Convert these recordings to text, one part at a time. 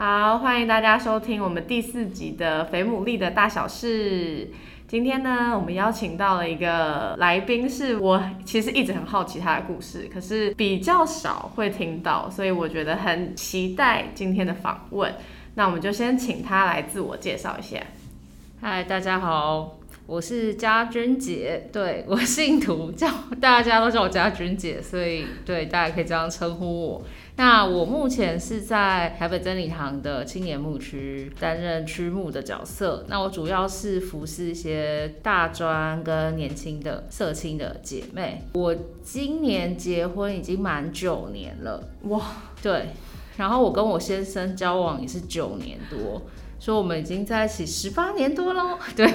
好，欢迎大家收听我们第四集的《肥牡蛎的大小事》。今天呢，我们邀请到了一个来宾，是我其实一直很好奇他的故事，可是比较少会听到，所以我觉得很期待今天的访问。那我们就先请他来自我介绍一下。嗨，大家好，我是家君姐，对我姓涂，叫大家都叫我家君姐，所以对大家可以这样称呼我。那我目前是在台北真理堂的青年牧区担任区牧的角色。那我主要是服侍一些大专跟年轻的社青的姐妹。我今年结婚已经满九年了，哇，对。然后我跟我先生交往也是九年多，所以我们已经在一起十八年多喽。对，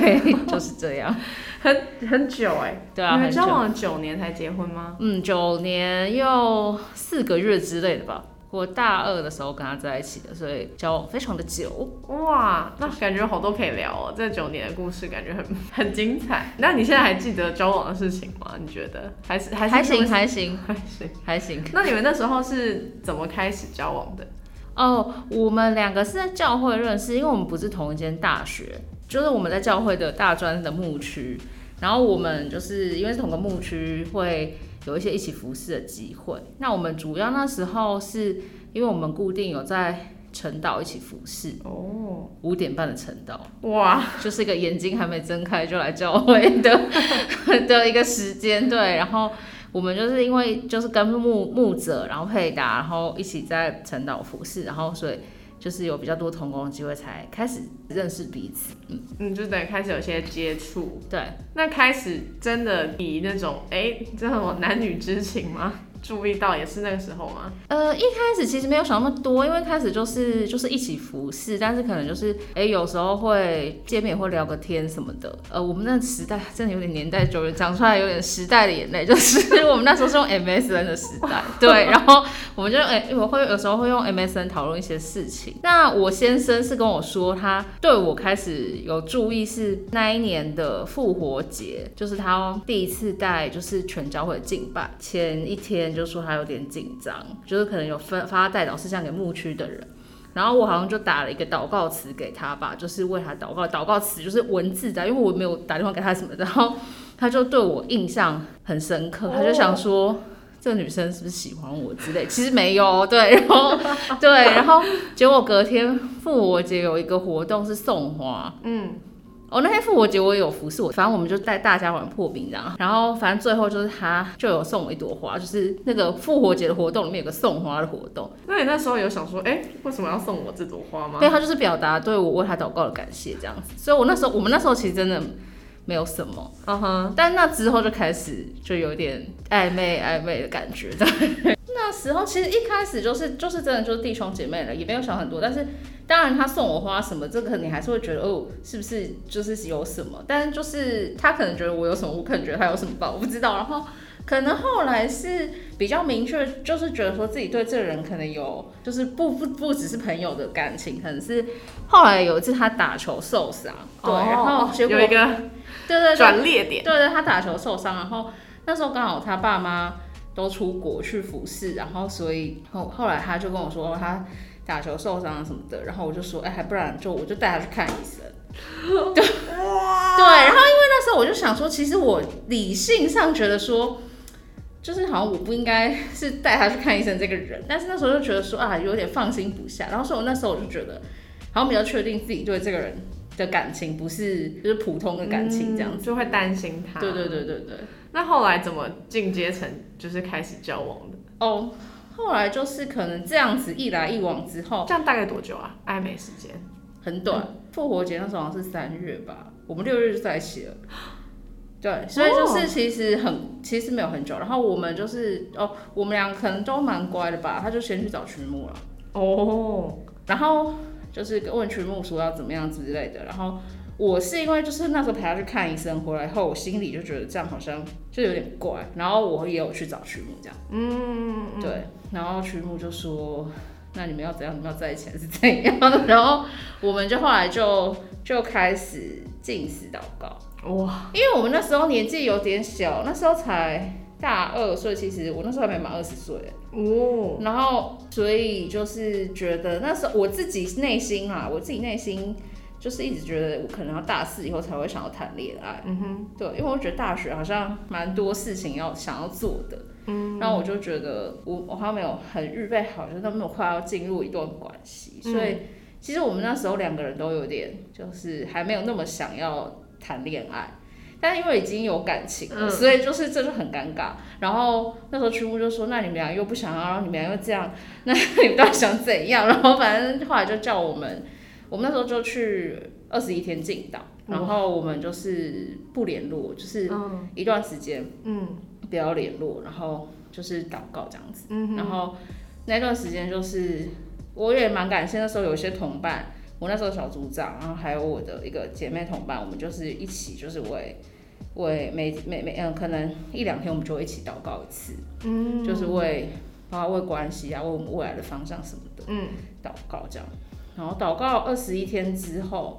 就是这样，很很久哎。对啊，你们交往了九年才结婚吗？嗯，九年又四个月之类的吧。我大二的时候跟他在一起的，所以交往非常的久。哇，那感觉好多可以聊哦。这九年的故事感觉很 很精彩。那你现在还记得交往的事情吗？你觉得还是还还行 还行还行还行。那你们那时候是怎么开始交往的？哦，我们两个是在教会认识，因为我们不是同一间大学，就是我们在教会的大专的牧区。然后我们就是因为是同个牧区会。有一些一起服侍的机会。那我们主要那时候是因为我们固定有在晨岛一起服侍哦，五点半的晨岛哇，就是一个眼睛还没睁开就来教会的 的一个时间对。然后我们就是因为就是跟牧牧者，然后配搭，然后一起在陈岛服侍，然后所以。就是有比较多同工的机会，才开始认识彼此。嗯嗯，就等于开始有些接触。对，那开始真的以那种哎，这种男女之情吗？注意到也是那个时候吗？呃，一开始其实没有想那么多，因为开始就是就是一起服侍，但是可能就是哎，有时候会见面会聊个天什么的。呃，我们那时代真的有点年代久远，讲出来有点时代的眼泪，就是 我们那时候是用 MSN 的时代，对，然后我们就哎，我会有时候会用 MSN 讨论一些事情。那我先生是跟我说，他对我开始有注意是那一年的复活节，就是他第一次带就是全教会敬拜前一天。就说他有点紧张，就是可能有发发代祷事项给牧区的人，然后我好像就打了一个祷告词给他吧，就是为他祷告。祷告词就是文字的，因为我没有打电话给他什么的，然后他就对我印象很深刻，他就想说这个女生是不是喜欢我之类，其实没有，对，然后 对，然后结果隔天复活节有一个活动是送花，嗯。哦，那天复活节我也有服侍我，反正我们就带大家玩破冰这样，然后反正最后就是他就有送我一朵花，就是那个复活节的活动里面有个送花的活动。那你那时候有想说，哎，为什么要送我这朵花吗？对，他就是表达对我为他祷告的感谢这样子。所以我那时候，我们那时候其实真的没有什么，嗯哼。但那之后就开始就有点暧昧暧昧的感觉，对。那时候其实一开始就是就是真的就是弟兄姐妹了，也没有想很多。但是当然他送我花什么，这个你还是会觉得哦，是不是就是有什么？但是就是他可能觉得我有什么，我可能觉得他有什么吧，我不知道。然后可能后来是比较明确，就是觉得说自己对这个人可能有，就是不不不只是朋友的感情，可能是后来有一次他打球受伤，对，然后有一个对对转捩点，对对，他打球受伤，然后那时候刚好他爸妈。都出国去服侍，然后所以后后来他就跟我说他打球受伤什么的，然后我就说哎，还不然就我就带他去看医生。对，对，然后因为那时候我就想说，其实我理性上觉得说，就是好像我不应该是带他去看医生这个人，但是那时候就觉得说啊，有点放心不下。然后所以我那时候我就觉得，好像比较确定自己对这个人的感情不是就是普通的感情这样子，就会担心他。对对对对对。那后来怎么进阶成就是开始交往的？哦，后来就是可能这样子一来一往之后，这样大概多久啊？暧昧时间很短，复活节那时候好像是三月吧，我们六月就在一起了。对，所以就是其实很其实没有很久，然后我们就是哦，我们俩可能都蛮乖的吧，他就先去找曲木了。哦，然后就是问曲木说要怎么样之类的，然后。我是因为就是那时候陪他去看医生，回来后我心里就觉得这样好像就有点怪，然后我也有去找曲木这样，嗯，嗯，对，然后曲木就说。那你们要怎样？你们要在一起还是怎样？然后我们就后来就就开始进食祷告，哇，因为我们那时候年纪有点小，那时候才大二，所以其实我那时候还没满二十岁。哦，然后所以就是觉得那时候我自己内心啊，我自己内心就是一直觉得我可能要大四以后才会想要谈恋爱。嗯哼，对，因为我觉得大学好像蛮多事情要想要做的。嗯，然后我就觉得我我好像没有很预备好，就那么快要进入一段关系，所以其实我们那时候两个人都有点就是还没有那么想要谈恋爱，但因为已经有感情了，嗯所以就是这就很尴尬。然后那时候曲木就说：“那你们俩又不想要，然后你们俩又这样，那你们到底想怎样？”然后反正后来就叫我们，我们那时候就去二十一天进岛，然后我们就是不联络，就是嗯一段时间。嗯不要联络，然后就是祷告这样子。嗯，然后那段时间就是我也蛮感谢那时候有一些同伴，我那时候小组长，然后还有我的一个姐妹同伴，我们就是一起就是为为每每每嗯可能一两天我们就会一起祷告一次，嗯，就是为包括为关系啊，为我们未来的方向什么的嗯祷告这样。然后祷告二十一天之后。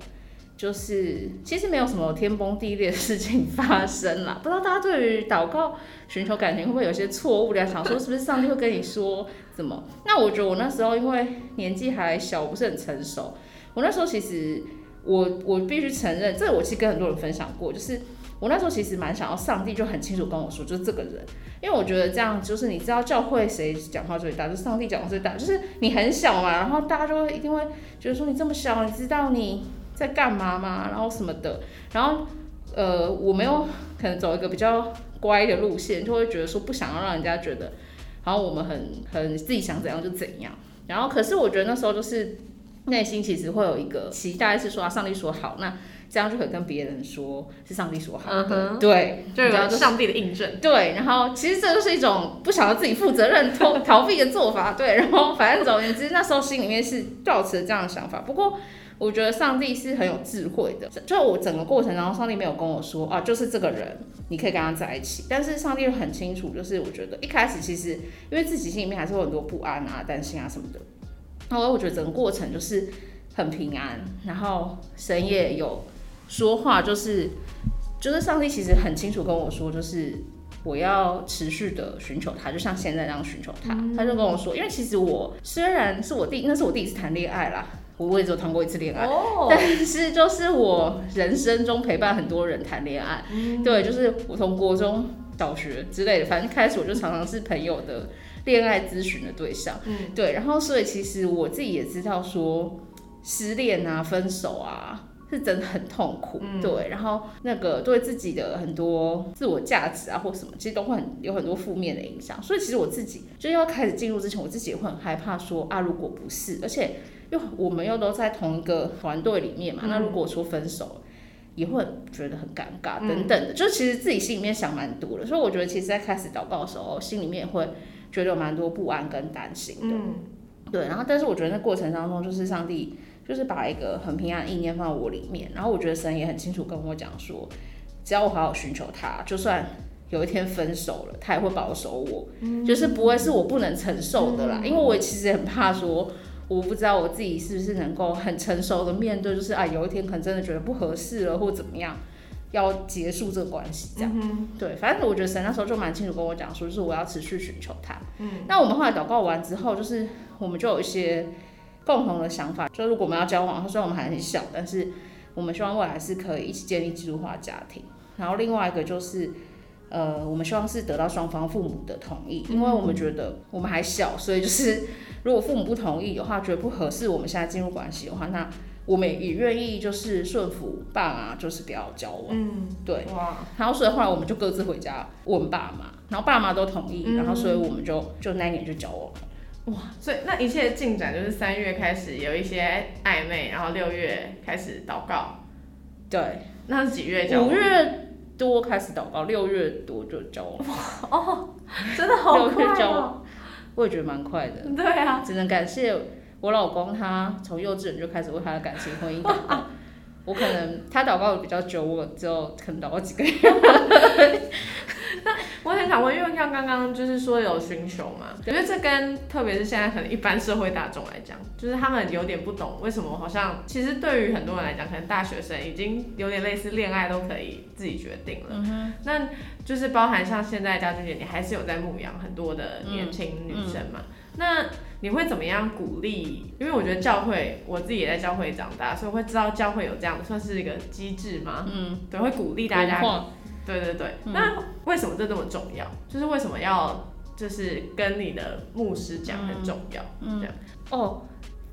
就是其实没有什么天崩地裂的事情发生啦，不知道大家对于祷告寻求感情会不会有些错误的想说是不是上帝会跟你说什么？那我觉得我那时候因为年纪还小，不是很成熟，我那时候其实我我必须承认，这我其实跟很多人分享过，就是我那时候其实蛮想要上帝就很清楚跟我说，就是这个人，因为我觉得这样就是你知道教会谁讲话最大，就上帝讲话最大，就是你很小嘛，然后大家就会一定会觉得说你这么小，你知道你。在干嘛吗，然后什么的，然后呃，我没有可能走一个比较乖的路线，就会觉得说不想要让人家觉得，然后我们很很自己想怎样就怎样。然后可是我觉得那时候就是内心其实会有一个期待，是说，上帝说好，那这样就可以跟别人说是上帝说好的，对，就是有上帝的印证。对，然后其实这就是一种不想要自己负责任、逃逃避的做法。对，然后反正总而言之，那时候心里面是抱持这样的想法。不过我觉得上帝是很有智慧的，就我整个过程当中，上帝没有跟我说啊，就是这个人，你可以跟他在一起。但是上帝很清楚，就是我觉得一开始其实因为自己心里面还是会有很多不安啊、担心啊什么的。然后我觉得整个过程就是很平安，然后神也有说话，就是就是上帝其实很清楚跟我说，就是我要持续的寻求他，就像现在这样寻求他。他就跟我说，因为其实我虽然是我第那是我第一次谈恋爱啦，我我也只有谈过一次恋爱，哦，但是就是我人生中陪伴很多人谈恋爱，对，就是我从国中、小学之类的，反正开始我就常常是朋友的恋爱咨询的对象，嗯。对，然后所以其实我自己也知道说失恋啊、分手啊。是真的很痛苦，嗯。对，然后那个对自己的很多自我价值啊或什么，其实都会很有很多负面的影响。所以其实我自己就要开始进入之前，我自己也会很害怕说啊，如果不是，而且又我们又都在同一个团队里面嘛，嗯那如果说分手，也会觉得很尴尬嗯。等等的，就其实自己心里面想蛮多的，所以我觉得其实在开始祷告的时候，心里面会觉得有蛮多不安跟担心的，嗯。对，然后但是我觉得那过程当中，就是上帝就是把一个很平安的意念放在我里面，然后我觉得神也很清楚跟我讲说，只要我好好寻求他，就算有一天分手了，他也会保守我，就是不会是我不能承受的啦，因为我其实也很怕说。我不知道我自己是不是能够很成熟的面对，就是啊，有一天可能真的觉得不合适了，或怎么样，要结束这个关系这样。嗯对，反正我觉得神那时候就蛮清楚跟我讲说，就是我要持续寻求他。嗯，那我们后来祷告完之后，就是我们就有一些共同的想法，就如果我们要交往，虽然我们还很小，但是我们希望未来是可以一起建立制度化家庭。然后另外一个就是。呃，我们希望是得到双方父母的同意，因为我们觉得我们还小，所以就是如果父母不同意的话，觉得不合适，我们现在进入关系的话，那我们也愿意就是顺服爸妈，就是不要交往。嗯，对，哇，然后所以后来我们就各自回家问爸妈，然后爸妈都同意，嗯然后所以我们就就那一年就交往了。所以那一切的进展就是三月开始有一些暧昧，然后六月开始祷告，对，那是几月交五？月多开始祷告，六月多就交往，哦，真的好六月快哦。交往，我也觉得蛮快的，对啊，只能感谢我老公，他从幼稚园就开始为他的感情婚姻祷告。我可能他祷告的比较久，我只有可能祷告几个月。我很想问，因为像刚刚就是说有寻求嘛，我觉得这跟特别是现在可能一般社会大众来讲，就是他们有点不懂为什么好像其实对于很多人来讲，可能大学生已经有点类似恋爱都可以自己决定了。那就是包含像现在家俊姐，你还是有在牧养很多的年轻女生嘛？那你会怎么样鼓励？因为我觉得教会，我自己也在教会长大，所以会知道教会有这样算是一个机制吗？嗯，对，会鼓励大家。对对对，那为什么这这么重要？就是为什么要就是跟你的牧师讲很重要，这样哦。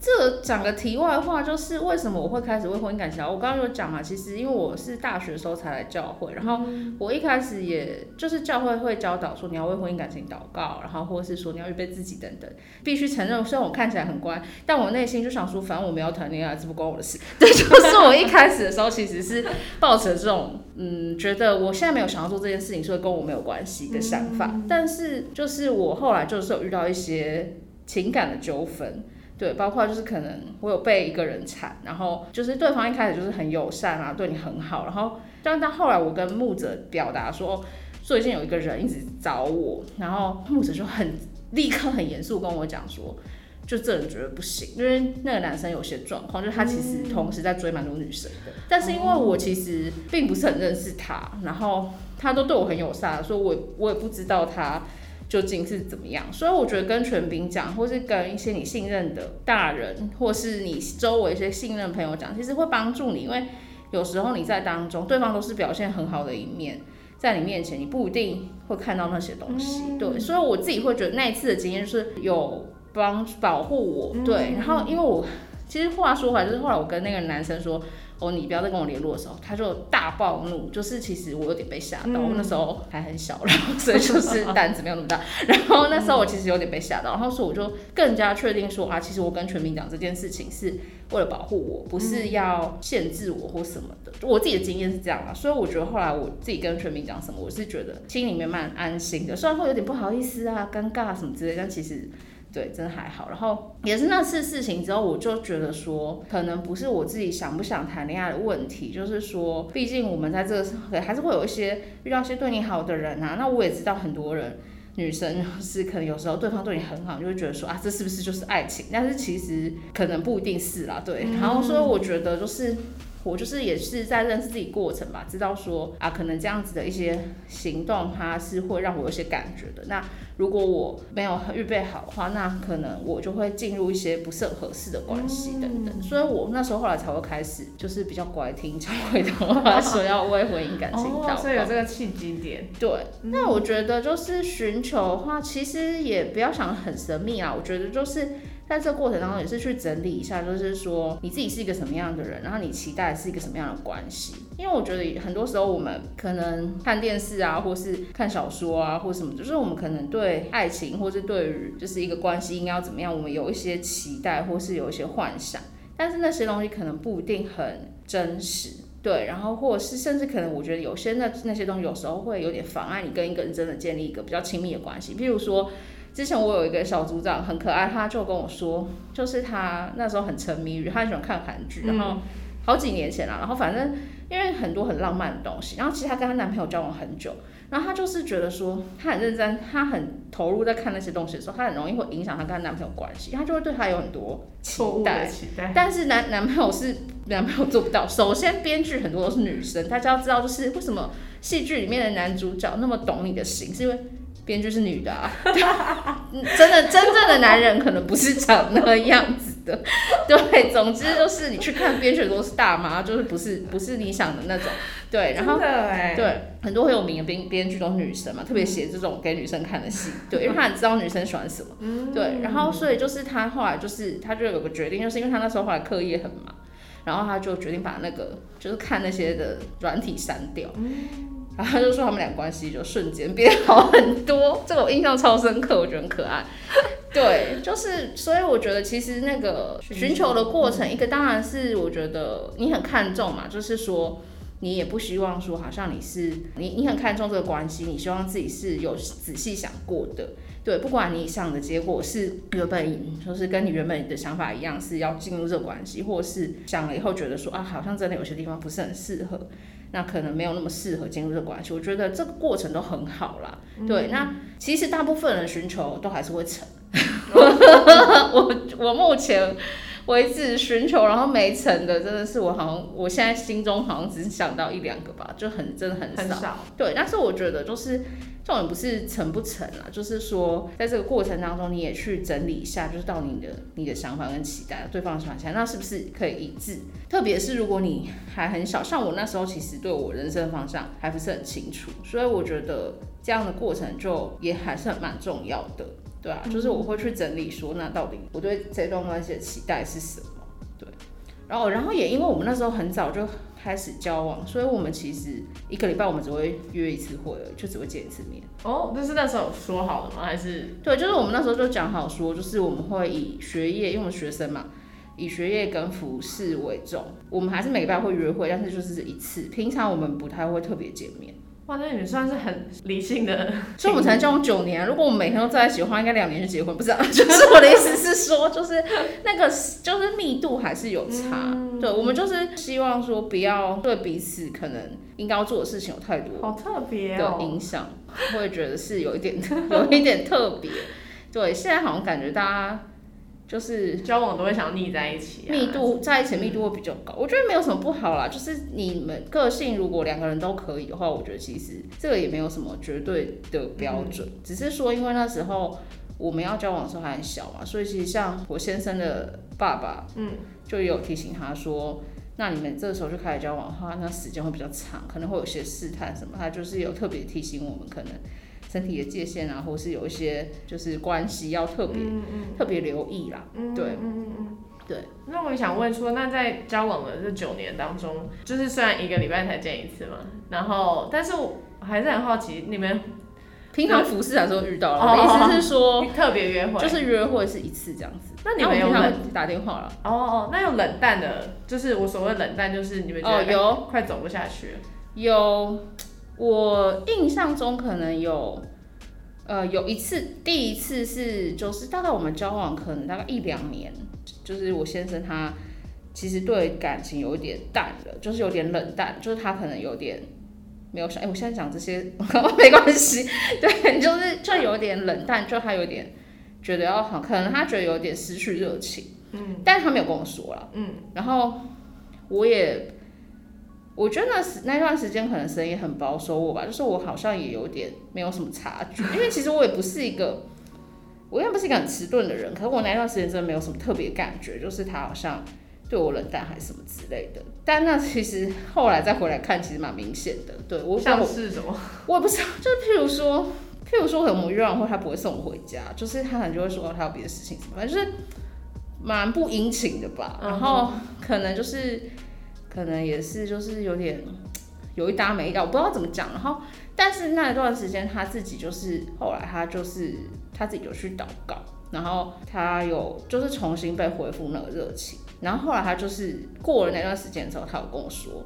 这讲个题外话，就是为什么我会开始为婚姻感想？我刚刚有讲嘛，其实因为我是大学的时候才来教会，然后我一开始也就是教会会教导说你要为婚姻感情祷告，然后或者是说你要预备自己等等。必须承认，虽然我看起来很乖，但我内心就想说，反正我没有谈恋爱，这不关我的事。这就是我一开始的时候其实是抱着这种嗯，觉得我现在没有想要做这件事情，所以跟我没有关系的想法。但是就是我后来就是有遇到一些情感的纠纷。对，包括就是可能我有被一个人缠，然后就是对方一开始就是很友善啊，对你很好，然后但到后来我跟木者表达说，最近有一个人一直找我，然后木者就很立刻很严肃跟我讲说，就这人觉得不行，因为那个男生有些状况，就是他其实同时在追蛮多女生的，但是因为我其实并不是很认识他，然后他都对我很友善，所以我我也不知道他。究竟是怎么样？所以我觉得跟全兵讲，或是跟一些你信任的大人，或是你周围一些信任朋友讲，其实会帮助你。因为有时候你在当中，对方都是表现很好的一面，在你面前，你不一定会看到那些东西。对，所以我自己会觉得那一次的经验是有帮保护我。对，然后因为我其实话说回来，就是后来我跟那个男生说。哦，你不要再跟我联络的时候，他就大暴怒，就是其实我有点被吓到，我那时候还很小，然后所以就是胆子没有那么大，然后那时候我其实有点被吓到，然后所以我就更加确定说啊，其实我跟全民讲这件事情是为了保护我，不是要限制我或什么的，我自己的经验是这样啊，所以我觉得后来我自己跟全民讲什么，我是觉得心里面蛮安心的，虽然会有点不好意思啊、尴尬什么之类，但其实。对，真的还好。然后也是那次事情之后，我就觉得说，可能不是我自己想不想谈恋爱的问题，就是说，毕竟我们在这个社会还是会有一些遇到一些对你好的人啊。那我也知道很多人，女生是可能有时候对方对你很好，就会觉得说啊，这是不是就是爱情？但是其实可能不一定是啦。对，然后所以我觉得就是。我就是也是在认识自己过程吧，知道说啊，可能这样子的一些行动，它是会让我有些感觉的。那如果我没有预备好的话，那可能我就会进入一些不是很合适的关系等等。所以我那时候后来才会开始，就是比较乖听教会的话，说要为婚姻感情祷告。所以有这个契机点。对，那我觉得就是寻求的话，其实也不要想很神秘啊。我觉得就是。在这过程当中，也是去整理一下，就是说你自己是一个什么样的人，然后你期待是一个什么样的关系。因为我觉得很多时候我们可能看电视啊，或是看小说啊，或什么，就是我们可能对爱情，或是对于就是一个关系应该要怎么样，我们有一些期待，或是有一些幻想。但是那些东西可能不一定很真实，对。然后或者是甚至可能，我觉得有些那那些东西有时候会有点妨碍你跟一个人真的建立一个比较亲密的关系，譬如说。之前我有一个小组长很可爱，他就跟我说，就是他那时候很沉迷于，他喜欢看韩剧，然后好几年前了，然后反正因为很多很浪漫的东西，然后其实她跟她男朋友交往很久，然后她就是觉得说，她很认真，她很投入在看那些东西的时候，她很容易会影响她跟她男朋友关系，她就会对他有很多期待，期待，但是男男朋友是男朋友做不到，首先编剧很多都是女生，大家要知道就是为什么戏剧里面的男主角那么懂你的心，是因为。编剧是女的啊，真的真正的男人可能不是长那个样子的，对，总之就是你去看编剧都是大妈，就是不是不是你想的那种，对，然后对很多很有名的编编剧都是女生嘛，特别写这种给女生看的戏，对，因为他很知道女生喜欢什么，对，然后所以就是他后来就是他就有个决定，就是因为他那时候后来课业很忙，然后他就决定把那个就是看那些的软体删掉。然后他就说他们俩关系就瞬间变好很多，这个我印象超深刻，我觉得很可爱。对，就是所以我觉得其实那个寻求的过程，一个当然是我觉得你很看重嘛，就是说你也不希望说好像你是你你很看重这个关系，你希望自己是有仔细想过的。对，不管你想的结果是原本就是跟你原本的想法一样，是要进入这个关系，或者是想了以后觉得说啊，好像真的有些地方不是很适合，那可能没有那么适合进入这个关系。我觉得这个过程都很好啦。对，那其实大部分人寻求都还是会成。我我目前。为止寻求，然后没成的，真的是我好像我现在心中好像只是想到一两个吧，就很真的很少。对，但是我觉得就是重点不是成不成啊，就是说在这个过程当中，你也去整理一下，就是到你的你的想法跟期待，对方的想法，那是不是可以一致？特别是如果你还很小，像我那时候其实对我人生方向还不是很清楚，所以我觉得这样的过程就也还是蛮重要的。对啊，就是我会去整理说，那到底我对这段关系的期待是什么？对，然后然后也因为我们那时候很早就开始交往，所以我们其实一个礼拜我们只会约一次会，就只会见一次面。哦，那是那时候说好的吗？还是？对，就是我们那时候就讲好说，就是我们会以学业，因为我们学生嘛，以学业跟服饰为重。我们还是每个礼拜会约会，但是就是一次，平常我们不太会特别见面。哇，那你算是很理性的，所以我们才交往九年。如果我们每天都在一起的话，应该两年就结婚，不是？就是我的意思是说，就是那个就是密度还是有差。对，我们就是希望说不要对彼此可能应该要做的事情有太多好特别的影响，会觉得是有一点 有一点特别。对，现在好像感觉大家。就是交往都会想腻在一起，密度在一起密度会比较高。我觉得没有什么不好啦，就是你们个性如果两个人都可以的话，我觉得其实这个也没有什么绝对的标准，只是说因为那时候我们要交往的时候还很小嘛，所以其实像我先生的爸爸，嗯，就有提醒他说，那你们这时候就开始交往的话，那时间会比较长，可能会有些试探什么，他就是有特别提醒我们可能。身体的界限啊，或是有一些就是关系要特别特别留意啦。对，对。那我想问说，那在交往的这九年当中，就是虽然一个礼拜才见一次嘛，然后，但是我还是很好奇，你们平常服饰的时候遇到了，意思是说 特别约会，就是约会是一次这样子。那你们有冷打电话了？哦哦，那有冷淡的，就是我所谓冷淡，就是你们觉得有快走不下去，有。我印象中可能有，呃，有一次，第一次是就是大概我们交往可能大概一两年，就是我先生他其实对感情有一点淡了，就是有点冷淡，就是他可能有点没有想，哎，我现在讲这些 没关系，对，就是就有点冷淡，就他有点觉得要好，可能他觉得有点失去热情，嗯，但是他没有跟我说了，嗯，然后我也。我觉得那时那段时间可能神也很保守我吧，就是我好像也有点没有什么察觉，因为其实我也不是一个，我也不是一个很迟钝的人，可是我那段时间真的没有什么特别感觉，就是他好像对我冷淡还是什么之类的。但那其实后来再回来看，其实蛮明显的。对我像是什么？我也不知道，就是譬如说，譬如说可能我们约完会他不会送我回家，就是他可能就会说他有别的事情什么，就是蛮不殷勤的吧。然后可能就是。可能也是，就是有点 有一搭没一搭，我不知道怎么讲。然后，但是那一段时间他自己就是后来他就是他自己就去祷告，然后他有就是重新被恢复那个热情。然后后来他就是过了那段时间之后，他有跟我说，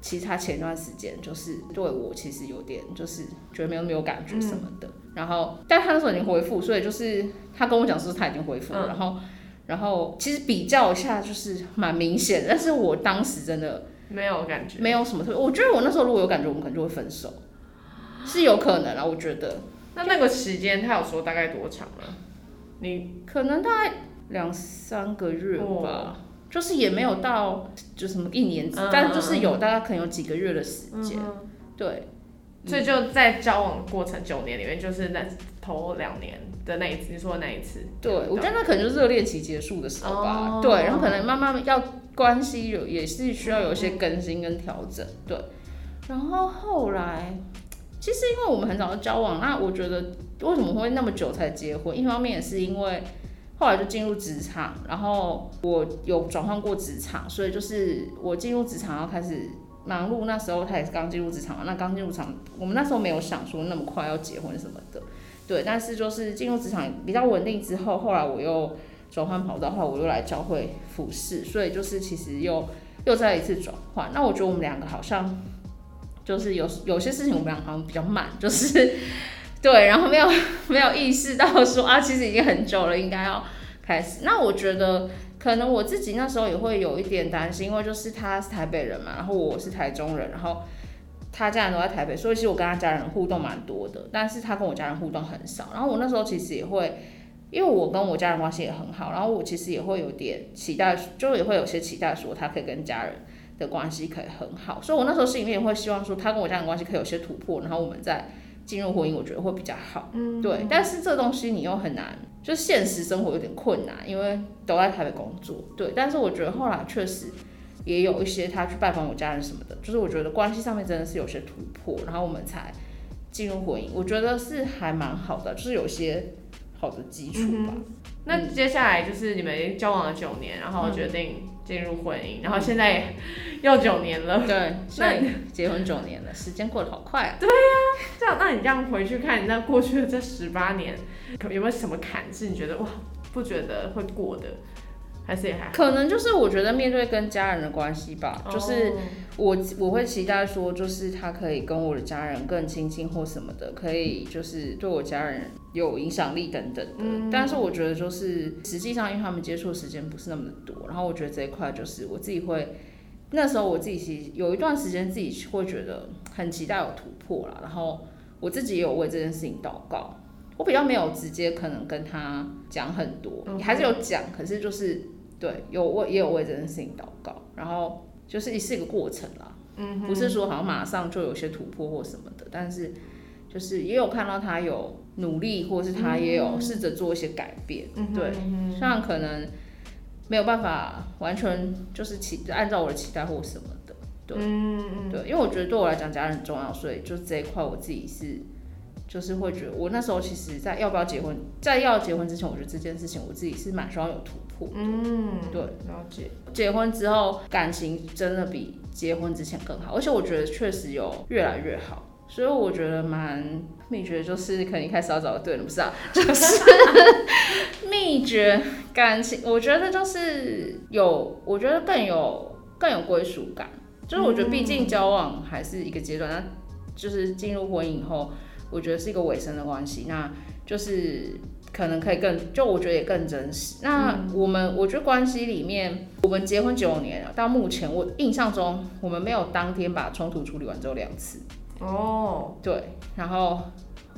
其实他前段时间就是对我其实有点就是觉得没有没有感觉什么的。然后，但他那时候已经恢复，所以就是他跟我讲说他已经恢复了。然后。然后其实比较一下就是蛮明显，但是我当时真的没有感觉，没有什么特别。我觉得我那时候如果有感觉，我们可能就会分手，是有可能啊。我觉得。那那个时间他有说大概多长吗？你可能大概两三个月吧，就是也没有到就什么一年，但就是有大概可能有几个月的时间，对。所以就在交往过程九年里面，就是那头两年的那一次，你说的那一次。对，我觉得那可能就是热恋期结束的时候吧。对，然后可能慢慢要关系有也是需要有一些更新跟调整。对，然后后来其实因为我们很早就交往，那我觉得为什么会那么久才结婚？一方面也是因为后来就进入职场，然后我有转换过职场，所以就是我进入职场要开始。忙碌那时候他也是刚进入职场嘛，那刚进入场，我们那时候没有想说那么快要结婚什么的，对。但是就是进入职场比较稳定之后，后来我又转换跑道的话，我又来教会服饰，所以就是其实又又再一次转换。那我觉得我们两个好像就是有有些事情我们俩好像比较慢，就是对，然后没有没有意识到说啊，其实已经很久了，应该要开始。那我觉得可能我自己那时候也会有一点担心，因为就是他是台北人嘛，然后我是台中人，然后他家人都在台北，所以其实我跟他家人互动蛮多的，但是他跟我家人互动很少。然后我那时候其实也会，因为我跟我家人关系也很好，然后我其实也会有点期待，就也会有些期待说他可以跟家人的关系可以很好，所以我那时候心里面也会希望说他跟我家人关系可以有些突破，然后我们再。进入婚姻，我觉得会比较好。嗯，对，但是这东西你又很难，就现实生活有点困难，因为都在台北工作。对，但是我觉得后来确实也有一些他去拜访我家人什么的，就是我觉得关系上面真的是有些突破，然后我们才进入婚姻。我觉得是还蛮好的，就是有些好的基础吧。那接下来就是你们交往了九年，然后决定。进入婚姻，然后现在又九年了。对，那结婚九年了，时间过得好快啊。对呀，这样，那你这样回去看，那过去的这十八年，有没有什么坎是你觉得哇，不觉得会过的？还是也还可能就是我觉得面对跟家人的关系吧，就是我我会期待说，就是他可以跟我的家人更亲近或什么的，可以就是对我家人有影响力等等的。但是我觉得就是实际上，因为他们接触的时间不是那么的多，然后我觉得这一块就是我自己会那时候我自己其实有一段时间自己会觉得很期待有突破了，然后我自己也有为这件事情祷告。我比较没有直接可能跟他讲很多，还是有讲，可是就是。对，有为也有为这件事情祷告，然后就是是一个过程啦，嗯，不是说好像马上就有些突破或什么的，但是就是也有看到他有努力，或是他也有试着做一些改变，对，像可能没有办法完全就是期按照我的期待或什么的，对，嗯对，因为我觉得对我来讲家人很重要，所以就这一块我自己是。就是会觉得，我那时候其实，在要不要结婚，在要结婚之前，我觉得这件事情我自己是蛮希望有突破。嗯，对，了解。结婚之后，感情真的比结婚之前更好，而且我觉得确实有越来越好。所以我觉得蛮秘诀就是，可能一开始要找对人，不是啊？就是秘诀感情，我觉得就是有，我觉得更有更有归属感。就是我觉得，毕竟交往还是一个阶段，那就是进入婚姻以后。我觉得是一个尾声的关系，那就是可能可以更，就我觉得也更真实。那我们我觉得关系里面，我们结婚九年了，到目前我印象中，我们没有当天把冲突处理完只有两次。哦，对，然后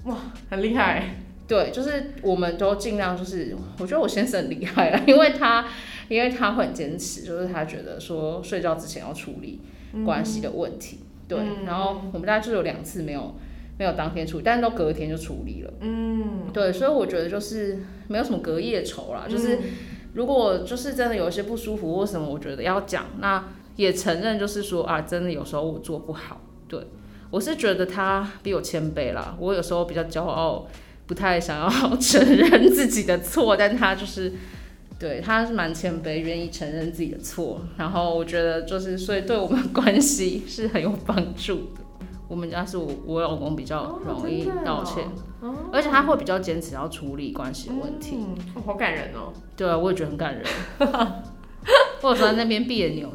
哇，很厉害。对，就是我们都尽量就是，我觉得我先生很厉害 了，因为他因为他会很坚持，就是他觉得说睡觉之前要处理关系的问题。对，然后我们大概就有两次没有。没有当天处理，但是都隔天就处理了。嗯，对，所以我觉得就是没有什么隔夜仇啦。就是如果就是真的有一些不舒服或什么，我觉得要讲，那也承认就是说啊，真的有时候我做不好。对我是觉得他比我谦卑啦，我有时候比较骄傲，不太想要 承认自己的错，但他就是对他是蛮谦卑，愿意承认自己的错。然后我觉得就是所以对我们关系是很有帮助的。我们家是我我老公比较容易道歉，而且他会比较坚持要处理关系问题，好感人哦。对啊，我也觉得很感人。或者说那边别扭，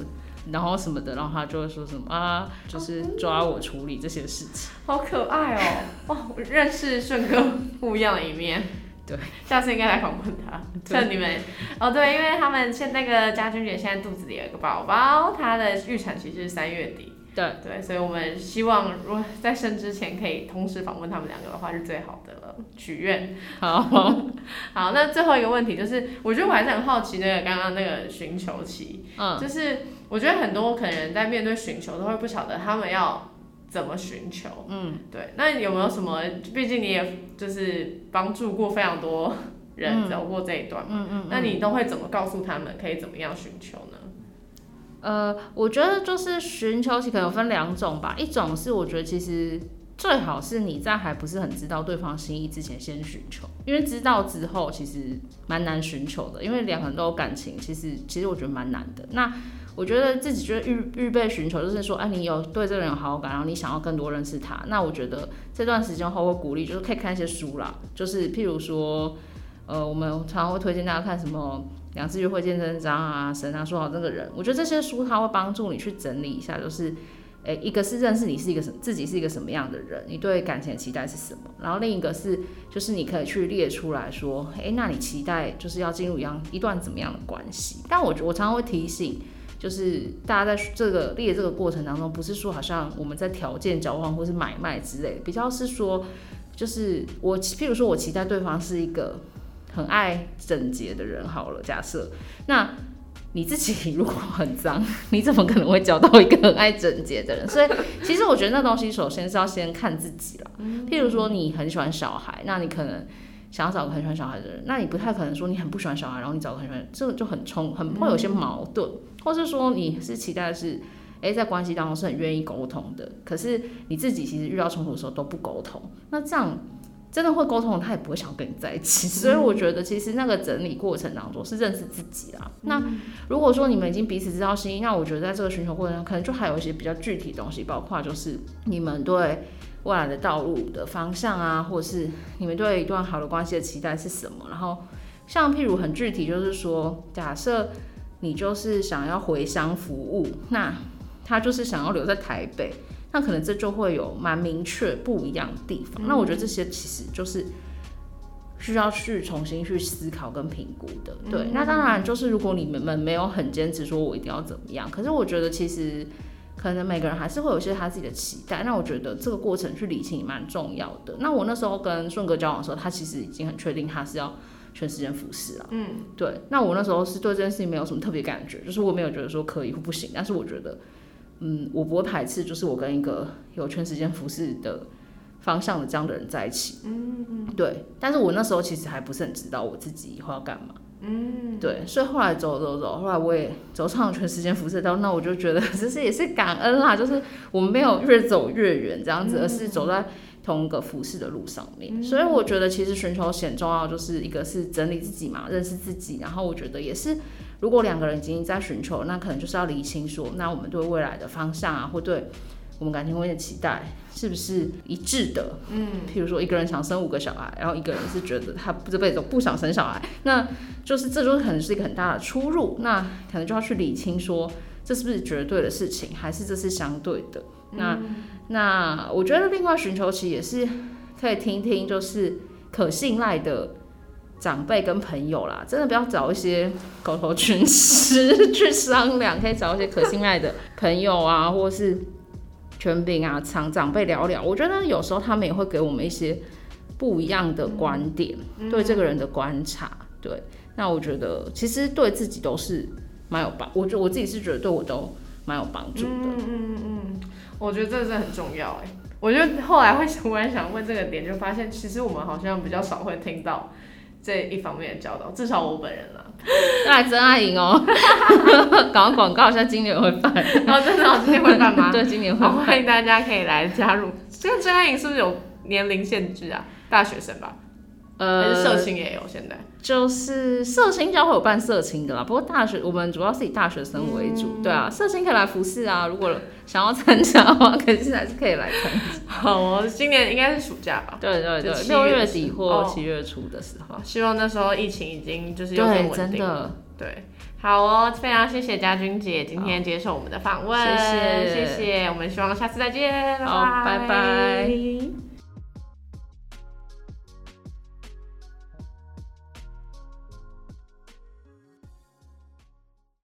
然后什么的，然后他就会说什么啊，就是抓我处理这些事情。好可爱哦！哇，认识顺哥不一样的一面。对，下次应该来访问他，趁你们哦，对，因为他们现那个家君姐现在肚子里有一个宝宝，她的预产期是三月底。对对，所以我们希望如果在生之前可以同时访问他们两个的话，是最好的了。许愿，好，好，那最后一个问题就是，我觉得我还是很好奇那个刚刚那个寻求期，嗯，就是我觉得很多可能在面对寻求都会不晓得他们要怎么寻求，嗯，对，那有没有什么？毕竟你也就是帮助过非常多人走过这一段嘛，嗯嗯，那你都会怎么告诉他们可以怎么样寻求呢？呃，我觉得就是寻求期可能有分两种吧，一种是我觉得其实最好是你在还不是很知道对方心意之前先寻求，因为知道之后其实蛮难寻求的，因为两个人都有感情，其实其实我觉得蛮难的。那我觉得自己觉得预预备寻求，就是说，哎，你有对这个人有好感，然后你想要更多认识他，那我觉得这段时间后会鼓励，就是可以看一些书啦，就是譬如说，呃，我们常常会推荐大家看什么。两次约会见真章啊，神啊，说好这个人，我觉得这些书他会帮助你去整理一下，就是诶，一个是认识你是一个什自己是一个什么样的人，你对感情的期待是什么，然后另一个是就是你可以去列出来说，诶，那你期待就是要进入一样一段怎么样的关系？但我我常常会提醒，就是大家在这个列这个过程当中，不是说好像我们在条件交换或是买卖之类，比较是说，就是我譬如说我期待对方是一个很爱整洁的人，好了，假设那。你自己如果很脏，你怎么可能会交到一个很爱整洁的人？所以，其实我觉得那东西首先是要先看自己了。譬如说，你很喜欢小孩，那你可能想要找个很喜欢小孩的人，那你不太可能说你很不喜欢小孩，然后你找个很喜欢，这个就很冲，很会有些矛盾。或是说，你是期待的是，诶，在关系当中是很愿意沟通的，可是你自己其实遇到冲突的时候都不沟通，那这样。真的会沟通，他也不会想跟你在一起。所以我觉得，其实那个整理过程当中是认识自己啦。那如果说你们已经彼此知道心意，那我觉得在这个寻求过程中，可能就还有一些比较具体的东西，包括就是你们对未来的道路的方向啊，或者是你们对一段好的关系的期待是什么。然后像譬如很具体，就是说，假设你就是想要回乡服务，那他就是想要留在台北。那可能这就会有蛮明确不一样的地方。那我觉得这些其实就是需要去重新去思考跟评估的。对，那当然就是如果你们们没有很坚持说我一定要怎么样，可是我觉得其实可能每个人还是会有一些他自己的期待。那我觉得这个过程去理清蛮重要的。那我那时候跟顺哥交往的时候，他其实已经很确定他是要全时间服侍了。嗯，对。那我那时候是对这件事情没有什么特别感觉，就是我没有觉得说可以或不行，但是我觉得。嗯，我不会排斥，就是我跟一个有全时间服侍的方向的这样的人在一起。嗯嗯，对。但是我那时候其实还不是很知道我自己以后要干嘛。嗯，对。所以后来走走走，后来我也走上全时间服侍道，那我就觉得 其实也是感恩啦，就是我们没有越走越远这样子，而是走在同一个服饰的路上面。所以我觉得其实寻求险重要，就是一个是整理自己嘛，认识自己，然后我觉得也是。如果两个人已经在寻求，那可能就是要理清说，那我们对未来的方向啊，或对我们感情婚姻的期待是不是一致的？嗯，譬如说一个人想生五个小孩，然后一个人是觉得他这辈子都不想生小孩，那就是这就可能是一个很大的出入。那可能就要去理清说，这是不是绝对的事情，还是这是相对的？那那我觉得另外寻求期也是可以听听，就是可信赖的。长辈跟朋友啦，真的不要找一些狗头群师去商量，可以找一些可信赖的朋友啊，或是权柄啊，长长辈聊聊。我觉得有时候他们也会给我们一些不一样的观点，对这个人的观察。对，那我觉得其实对自己都是蛮有帮，我觉得我自己是觉得对我都蛮有帮助的。嗯嗯嗯，我觉得这真的很重要哎。我觉得后来会突然想问这个点，就发现其实我们好像比较少会听到。这一方面的教导，至少我本人啦。来真爱赢哦，搞个广告一下，今年会办。哦，真的，今年会办吗？对，今年会。欢迎大家可以来加入。这个真爱赢是不是有年龄限制啊？大学生吧。呃，还是社青也有现在，就是色情教会有办色情的啦。不过大学我们主要是以大学生为主，对啊，色情可以来服侍啊。如果想要参加的话，肯定还是可以来参加。好哦，今年应该是暑假吧？对对对，六月底或七月初的时候。希望那时候疫情已经就是有点稳定。对，好哦，非常谢谢家君姐今天接受我们的访问，谢谢谢谢，我们希望下次再见，好，拜拜。